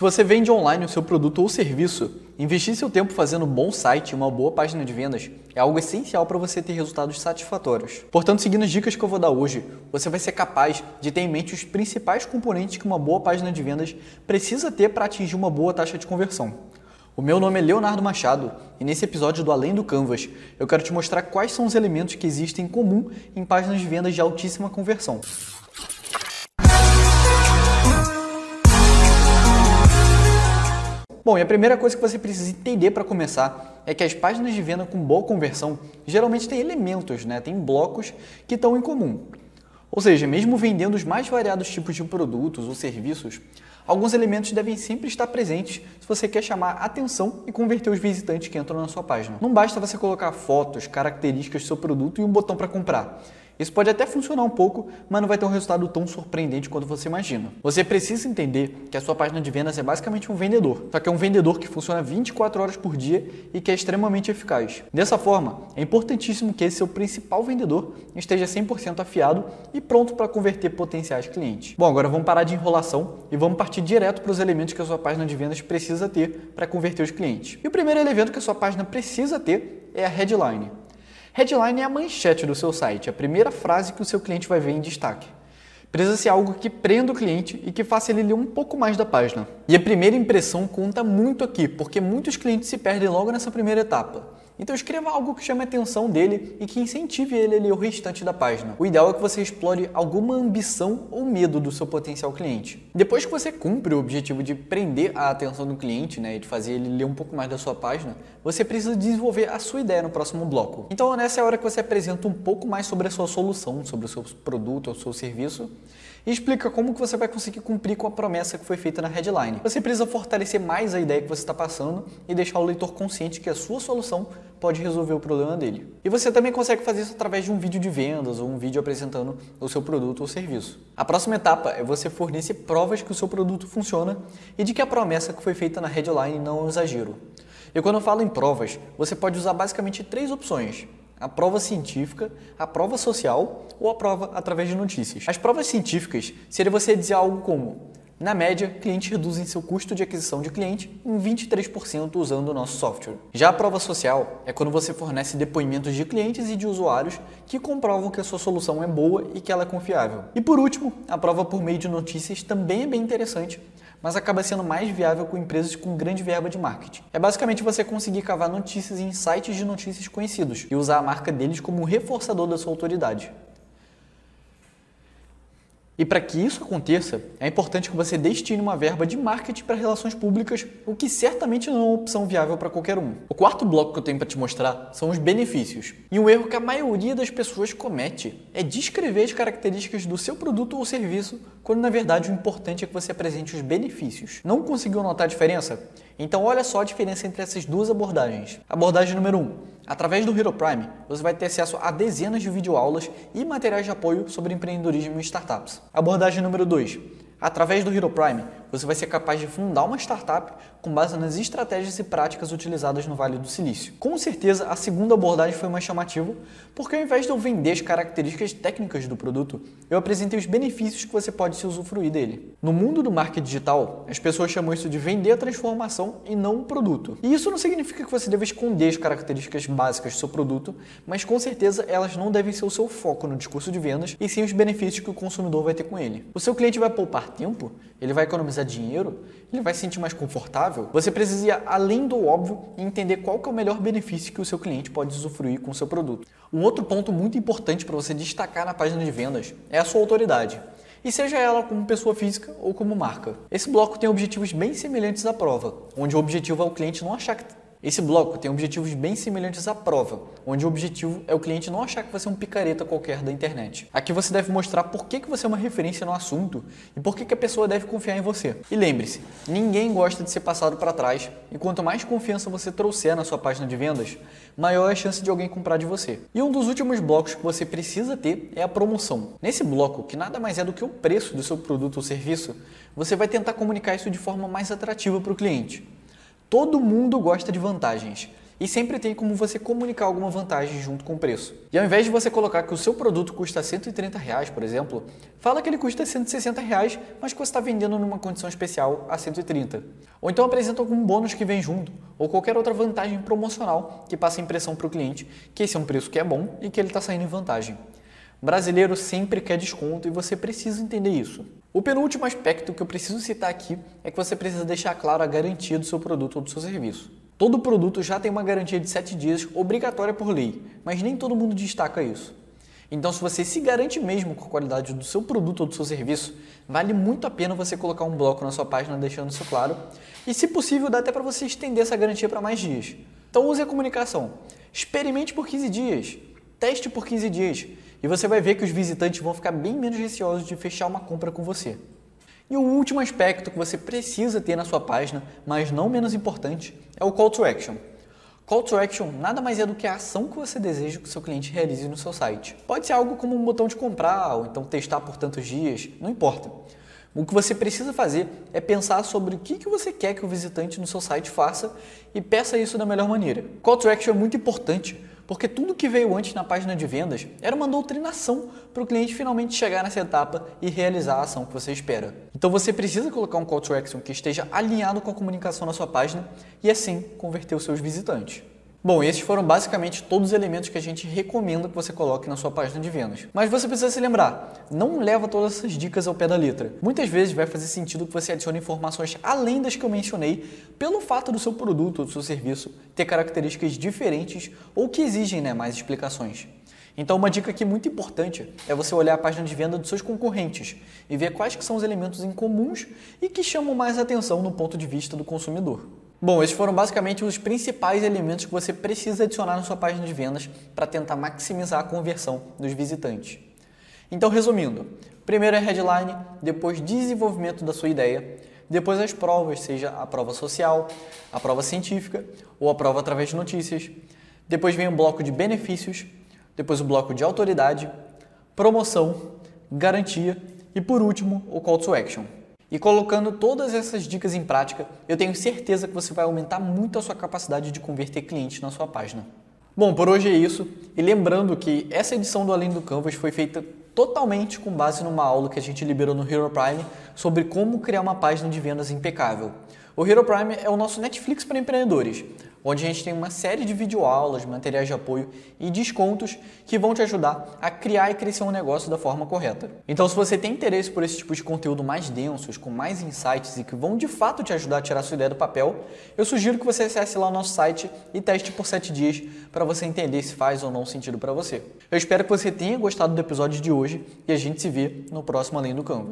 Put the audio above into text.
Se você vende online o seu produto ou serviço, investir seu tempo fazendo um bom site e uma boa página de vendas é algo essencial para você ter resultados satisfatórios. Portanto, seguindo as dicas que eu vou dar hoje, você vai ser capaz de ter em mente os principais componentes que uma boa página de vendas precisa ter para atingir uma boa taxa de conversão. O meu nome é Leonardo Machado e nesse episódio do Além do Canvas eu quero te mostrar quais são os elementos que existem em comum em páginas de vendas de altíssima conversão. Bom, e a primeira coisa que você precisa entender para começar é que as páginas de venda com boa conversão geralmente têm elementos, né? tem blocos que estão em comum. Ou seja, mesmo vendendo os mais variados tipos de produtos ou serviços, alguns elementos devem sempre estar presentes se você quer chamar atenção e converter os visitantes que entram na sua página. Não basta você colocar fotos, características do seu produto e um botão para comprar. Isso pode até funcionar um pouco, mas não vai ter um resultado tão surpreendente quanto você imagina. Você precisa entender que a sua página de vendas é basicamente um vendedor, só que é um vendedor que funciona 24 horas por dia e que é extremamente eficaz. Dessa forma, é importantíssimo que esse seu principal vendedor esteja 100% afiado e pronto para converter potenciais clientes. Bom, agora vamos parar de enrolação e vamos partir direto para os elementos que a sua página de vendas precisa ter para converter os clientes. E o primeiro elemento que a sua página precisa ter é a headline. Headline é a manchete do seu site, a primeira frase que o seu cliente vai ver em destaque. Precisa ser algo que prenda o cliente e que faça ele ler um pouco mais da página. E a primeira impressão conta muito aqui, porque muitos clientes se perdem logo nessa primeira etapa. Então escreva algo que chame a atenção dele e que incentive ele a ler o restante da página. O ideal é que você explore alguma ambição ou medo do seu potencial cliente. Depois que você cumpre o objetivo de prender a atenção do cliente né, e de fazer ele ler um pouco mais da sua página, você precisa desenvolver a sua ideia no próximo bloco. Então nessa é a hora que você apresenta um pouco mais sobre a sua solução, sobre o seu produto ou seu serviço e explica como que você vai conseguir cumprir com a promessa que foi feita na headline. Você precisa fortalecer mais a ideia que você está passando e deixar o leitor consciente que a sua solução pode resolver o problema dele. E você também consegue fazer isso através de um vídeo de vendas ou um vídeo apresentando o seu produto ou serviço. A próxima etapa é você fornecer provas que o seu produto funciona e de que a promessa que foi feita na headline não é um exagero. E quando eu falo em provas, você pode usar basicamente três opções a prova científica, a prova social ou a prova através de notícias. As provas científicas seria você dizer algo como: na média, clientes reduzem seu custo de aquisição de cliente em 23% usando o nosso software. Já a prova social é quando você fornece depoimentos de clientes e de usuários que comprovam que a sua solução é boa e que ela é confiável. E por último, a prova por meio de notícias também é bem interessante, mas acaba sendo mais viável com empresas com grande verba de marketing. É basicamente você conseguir cavar notícias em sites de notícias conhecidos e usar a marca deles como reforçador da sua autoridade. E para que isso aconteça, é importante que você destine uma verba de marketing para relações públicas, o que certamente não é uma opção viável para qualquer um. O quarto bloco que eu tenho para te mostrar são os benefícios. E um erro que a maioria das pessoas comete é descrever as características do seu produto ou serviço, quando na verdade o importante é que você apresente os benefícios. Não conseguiu notar a diferença? Então olha só a diferença entre essas duas abordagens. Abordagem número 1. Um, através do Hero Prime, você vai ter acesso a dezenas de videoaulas e materiais de apoio sobre empreendedorismo e startups. Abordagem número 2. Através do Hero Prime, você vai ser capaz de fundar uma startup com base nas estratégias e práticas utilizadas no Vale do Silício. Com certeza, a segunda abordagem foi mais chamativa, porque ao invés de eu vender as características técnicas do produto, eu apresentei os benefícios que você pode se usufruir dele. No mundo do marketing digital, as pessoas chamam isso de vender a transformação e não o produto. E isso não significa que você deva esconder as características básicas do seu produto, mas com certeza elas não devem ser o seu foco no discurso de vendas e sim os benefícios que o consumidor vai ter com ele. O seu cliente vai poupar tempo, ele vai economizar economizar dinheiro, ele vai se sentir mais confortável, você precisa ir além do óbvio e entender qual é o melhor benefício que o seu cliente pode usufruir com o seu produto. Um outro ponto muito importante para você destacar na página de vendas é a sua autoridade e seja ela como pessoa física ou como marca. Esse bloco tem objetivos bem semelhantes à prova, onde o objetivo é o cliente não achar que esse bloco tem objetivos bem semelhantes à prova, onde o objetivo é o cliente não achar que você é um picareta qualquer da internet. Aqui você deve mostrar por que, você é uma referência no assunto e por que a pessoa deve confiar em você. E lembre-se, ninguém gosta de ser passado para trás e quanto mais confiança você trouxer na sua página de vendas, maior é a chance de alguém comprar de você. E um dos últimos blocos que você precisa ter é a promoção. Nesse bloco, que nada mais é do que o preço do seu produto ou serviço, você vai tentar comunicar isso de forma mais atrativa para o cliente. Todo mundo gosta de vantagens. E sempre tem como você comunicar alguma vantagem junto com o preço. E ao invés de você colocar que o seu produto custa 130 reais, por exemplo, fala que ele custa 160 reais, mas que você está vendendo numa condição especial a 130. Ou então apresenta algum bônus que vem junto, ou qualquer outra vantagem promocional que passe a impressão para o cliente que esse é um preço que é bom e que ele está saindo em vantagem. Brasileiro sempre quer desconto e você precisa entender isso. O penúltimo aspecto que eu preciso citar aqui é que você precisa deixar claro a garantia do seu produto ou do seu serviço. Todo produto já tem uma garantia de 7 dias obrigatória por lei, mas nem todo mundo destaca isso. Então, se você se garante mesmo com a qualidade do seu produto ou do seu serviço, vale muito a pena você colocar um bloco na sua página deixando isso claro. E, se possível, dá até para você estender essa garantia para mais dias. Então, use a comunicação. Experimente por 15 dias. Teste por 15 dias. E você vai ver que os visitantes vão ficar bem menos receosos de fechar uma compra com você. E o último aspecto que você precisa ter na sua página, mas não menos importante, é o Call to Action. Call to Action nada mais é do que a ação que você deseja que o seu cliente realize no seu site. Pode ser algo como um botão de comprar ou então testar por tantos dias, não importa. O que você precisa fazer é pensar sobre o que você quer que o visitante no seu site faça e peça isso da melhor maneira. Call to Action é muito importante porque tudo que veio antes na página de vendas era uma doutrinação para o cliente finalmente chegar nessa etapa e realizar a ação que você espera. Então você precisa colocar um call to action que esteja alinhado com a comunicação na sua página e assim converter os seus visitantes. Bom, esses foram basicamente todos os elementos que a gente recomenda que você coloque na sua página de vendas. Mas você precisa se lembrar, não leva todas essas dicas ao pé da letra. Muitas vezes vai fazer sentido que você adicione informações além das que eu mencionei, pelo fato do seu produto ou do seu serviço ter características diferentes ou que exigem né, mais explicações. Então, uma dica aqui muito importante é você olhar a página de venda dos seus concorrentes e ver quais que são os elementos incomuns e que chamam mais atenção no ponto de vista do consumidor. Bom, esses foram basicamente os principais elementos que você precisa adicionar na sua página de vendas para tentar maximizar a conversão dos visitantes. Então, resumindo, primeiro é headline, depois desenvolvimento da sua ideia, depois as provas, seja a prova social, a prova científica ou a prova através de notícias. Depois vem o bloco de benefícios, depois o bloco de autoridade, promoção, garantia e por último o call to action. E colocando todas essas dicas em prática, eu tenho certeza que você vai aumentar muito a sua capacidade de converter clientes na sua página. Bom, por hoje é isso. E lembrando que essa edição do Além do Canvas foi feita totalmente com base numa aula que a gente liberou no Hero Prime sobre como criar uma página de vendas impecável. O Hero Prime é o nosso Netflix para empreendedores onde a gente tem uma série de videoaulas, materiais de apoio e descontos que vão te ajudar a criar e crescer um negócio da forma correta. Então, se você tem interesse por esse tipo de conteúdo mais densos, com mais insights e que vão de fato te ajudar a tirar sua ideia do papel, eu sugiro que você acesse lá o nosso site e teste por 7 dias para você entender se faz ou não sentido para você. Eu espero que você tenha gostado do episódio de hoje e a gente se vê no próximo Além do Canvas.